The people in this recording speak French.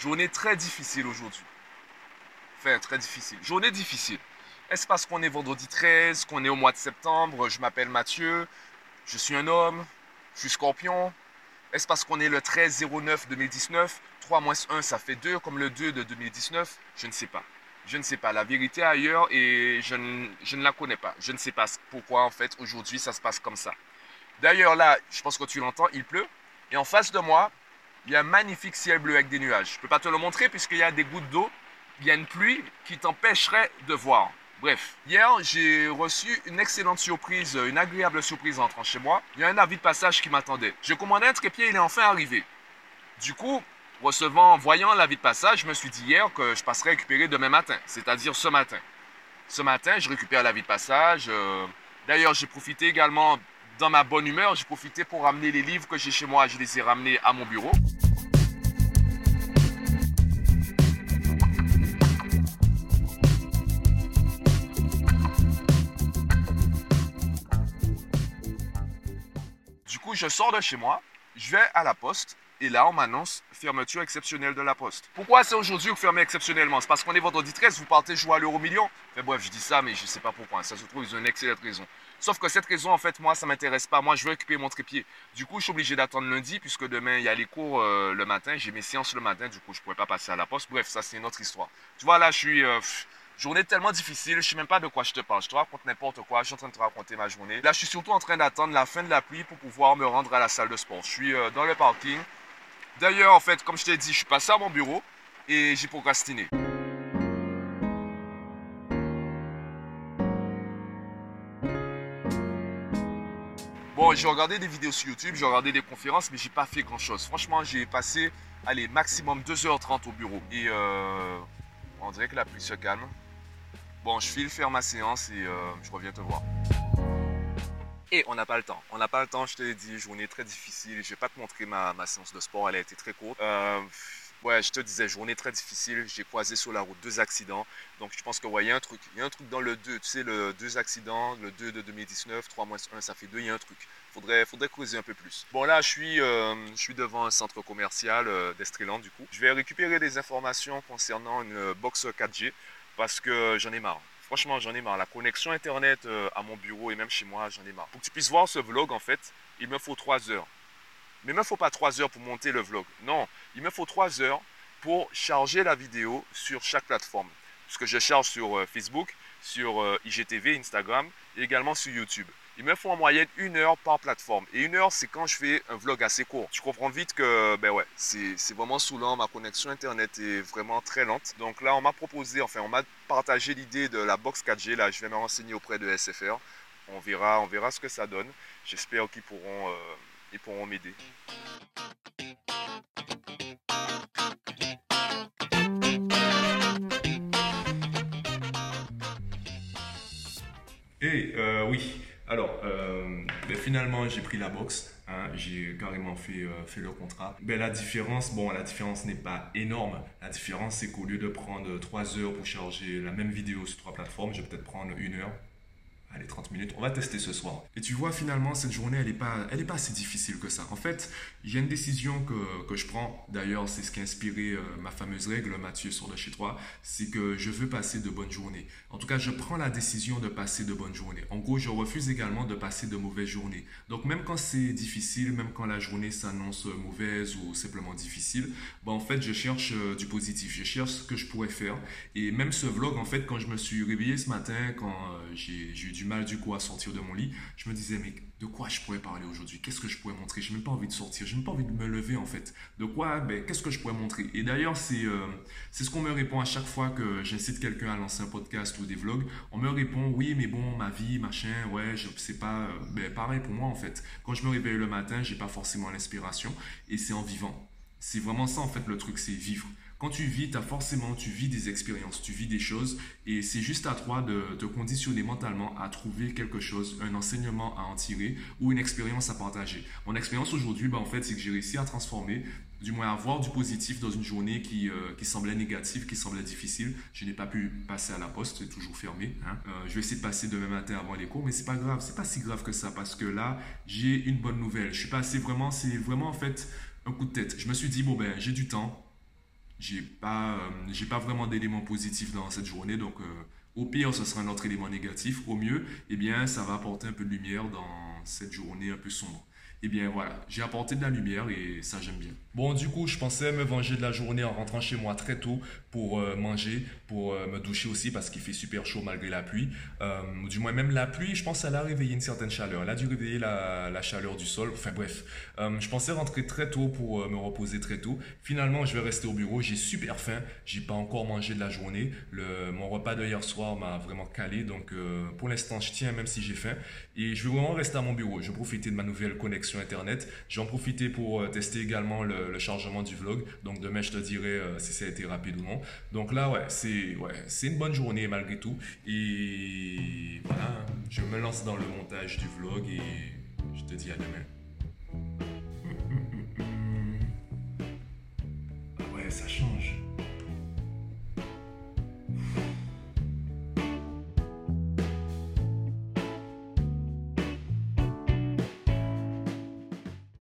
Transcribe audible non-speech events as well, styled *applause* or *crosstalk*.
Journée très difficile aujourd'hui. Enfin, très difficile. Journée difficile. Est-ce parce qu'on est vendredi 13, qu'on est au mois de septembre Je m'appelle Mathieu, je suis un homme, je suis scorpion. Est-ce parce qu'on est le 13 09 2019 3 moins 1, ça fait 2, comme le 2 de 2019 Je ne sais pas. Je ne sais pas. La vérité ailleurs et je ne, je ne la connais pas. Je ne sais pas pourquoi, en fait, aujourd'hui, ça se passe comme ça. D'ailleurs, là, je pense que tu l'entends, il pleut. Et en face de moi, il y a un magnifique ciel bleu avec des nuages. Je ne peux pas te le montrer puisqu'il y a des gouttes d'eau. Il y a une pluie qui t'empêcherait de voir. Bref, hier, j'ai reçu une excellente surprise, une agréable surprise en entrant chez moi. Il y a un avis de passage qui m'attendait. Je commandais un trépied, il est enfin arrivé. Du coup, recevant, voyant l'avis de passage, je me suis dit hier que je passerais récupérer demain matin, c'est-à-dire ce matin. Ce matin, je récupère l'avis de passage. Euh, d'ailleurs, j'ai profité également, dans ma bonne humeur, j'ai profité pour ramener les livres que j'ai chez moi. Je les ai ramenés à mon bureau. je sors de chez moi, je vais à la poste et là, on m'annonce fermeture exceptionnelle de la poste. Pourquoi c'est aujourd'hui ou fermé exceptionnellement? C'est parce qu'on est vendredi 13, vous partez jouer à l'euro million. Mais bref, je dis ça, mais je ne sais pas pourquoi. Ça se trouve, ils ont une excellente raison. Sauf que cette raison, en fait, moi, ça ne m'intéresse pas. Moi, je veux occuper mon trépied. Du coup, je suis obligé d'attendre lundi, puisque demain, il y a les cours euh, le matin. J'ai mes séances le matin, du coup, je ne pourrais pas passer à la poste. Bref, ça, c'est une autre histoire. Tu vois, là, je suis. Euh, Journée tellement difficile, je ne sais même pas de quoi je te parle. Je te raconte n'importe quoi, je suis en train de te raconter ma journée. Là, je suis surtout en train d'attendre la fin de la pluie pour pouvoir me rendre à la salle de sport. Je suis euh, dans le parking. D'ailleurs, en fait, comme je t'ai dit, je suis passé à mon bureau et j'ai procrastiné. Bon, j'ai regardé des vidéos sur YouTube, j'ai regardé des conférences, mais j'ai pas fait grand chose. Franchement, j'ai passé, allez, maximum 2h30 au bureau. Et euh, on dirait que la pluie se calme. Bon, je file faire ma séance et euh, je reviens te voir. Et on n'a pas le temps. On n'a pas le temps, je te l'ai dit, journée très difficile. Je vais pas te montrer ma, séance de sport, elle a été très courte. Euh, ouais, je te disais, journée très difficile. J'ai croisé sur la route deux accidents. Donc je pense que il y a un truc. Il y a un truc dans le 2. Tu sais, le deux accidents, le 2 de 2019, 3 moins 1, ça fait 2, il y a un truc. Faudrait, faudrait creuser un peu plus. Bon là, je suis, euh, je suis devant un centre commercial euh, d'Estreland du coup. Je vais récupérer des informations concernant une box 4G parce que j'en ai marre. Franchement, j'en ai marre. La connexion Internet euh, à mon bureau et même chez moi, j'en ai marre. Pour que tu puisses voir ce vlog, en fait, il me faut 3 heures. Mais il ne me faut pas 3 heures pour monter le vlog. Non, il me faut 3 heures pour charger la vidéo sur chaque plateforme. Parce que je charge sur Facebook, sur IGTV, Instagram et également sur YouTube il me faut en moyenne une heure par plateforme. Et une heure, c'est quand je fais un vlog assez court. Tu comprends vite que, ben ouais, c'est vraiment saoulant. Ma connexion Internet est vraiment très lente. Donc là, on m'a proposé, enfin, on m'a partagé l'idée de la box 4G. Là, je vais me renseigner auprès de SFR. On verra, on verra ce que ça donne. J'espère qu'ils pourront, euh, pourront m'aider. Et euh, oui, alors, euh, ben, finalement, j'ai pris la box. Hein, j'ai carrément fait, euh, le contrat. Ben, la différence, bon, la différence n'est pas énorme. La différence, c'est qu'au lieu de prendre 3 heures pour charger la même vidéo sur trois plateformes, je vais peut-être prendre une heure allez, 30 minutes, on va tester ce soir. Et tu vois, finalement, cette journée, elle n'est pas, est pas si difficile que ça. En fait, il y a une décision que, que je prends. D'ailleurs, c'est ce qui a inspiré euh, ma fameuse règle, Mathieu, sur de chez toi. C'est que je veux passer de bonnes journées. En tout cas, je prends la décision de passer de bonnes journées. En gros, je refuse également de passer de mauvaises journées. Donc, même quand c'est difficile, même quand la journée s'annonce mauvaise ou simplement difficile, ben, en fait, je cherche euh, du positif. Je cherche ce que je pourrais faire. Et même ce vlog, en fait, quand je me suis réveillé ce matin, quand euh, j'ai eu du mal du coup à sortir de mon lit, je me disais, mais de quoi je pourrais parler aujourd'hui? Qu'est-ce que je pourrais montrer? Je n'ai même pas envie de sortir, je n'ai même pas envie de me lever en fait. De quoi? Ben, Qu'est-ce que je pourrais montrer? Et d'ailleurs, c'est euh, ce qu'on me répond à chaque fois que j'incite quelqu'un à lancer un podcast ou des vlogs. On me répond, oui, mais bon, ma vie, machin, ouais, je sais pas. Euh, ben, pareil pour moi en fait. Quand je me réveille le matin, j'ai pas forcément l'inspiration et c'est en vivant. C'est vraiment ça en fait le truc, c'est vivre. Quand tu vis, as forcément, tu vis des expériences, tu vis des choses et c'est juste à toi de te conditionner mentalement à trouver quelque chose, un enseignement à en tirer ou une expérience à partager. Mon expérience aujourd'hui, ben, en fait, c'est que j'ai réussi à transformer du moins avoir du positif dans une journée qui, euh, qui semblait négative, qui semblait difficile. Je n'ai pas pu passer à la poste, c'est toujours fermé. Hein. Euh, je vais essayer de passer demain matin avant les cours, mais c'est pas grave, c'est pas si grave que ça parce que là, j'ai une bonne nouvelle. Je suis passé vraiment, c'est vraiment en fait coup de tête. Je me suis dit, bon ben, j'ai du temps, j'ai pas, euh, j'ai pas vraiment d'éléments positifs dans cette journée. Donc, euh, au pire, ce sera un autre élément négatif. Au mieux, eh bien, ça va apporter un peu de lumière dans cette journée un peu sombre. Eh bien, voilà, j'ai apporté de la lumière et ça, j'aime bien. Bon, du coup, je pensais me venger de la journée en rentrant chez moi très tôt pour euh, manger, pour euh, me doucher aussi parce qu'il fait super chaud malgré la pluie. Euh, du moins, même la pluie, je pense qu'elle a réveillé une certaine chaleur. Elle a dû réveiller la, chaleur du sol. Enfin bref, je pensais rentrer très tôt pour me reposer très tôt. Finalement, je vais rester au bureau. J'ai super faim. J'ai pas encore mangé de la journée. Mon repas de hier soir m'a vraiment calé. Donc, pour l'instant, je tiens même si j'ai faim. Et je vais vraiment rester à mon bureau. Je vais profiter de ma nouvelle connexion Internet. J'en profiter pour tester également le le, chargement du vlog. Donc demain, je te dirai euh, si ça a été rapide ou non. Donc là, ouais, c'est ouais, c'est une bonne journée malgré tout. Et voilà, je me lance dans le montage du vlog et je te dis à demain. *laughs* Ah ouais, ça change.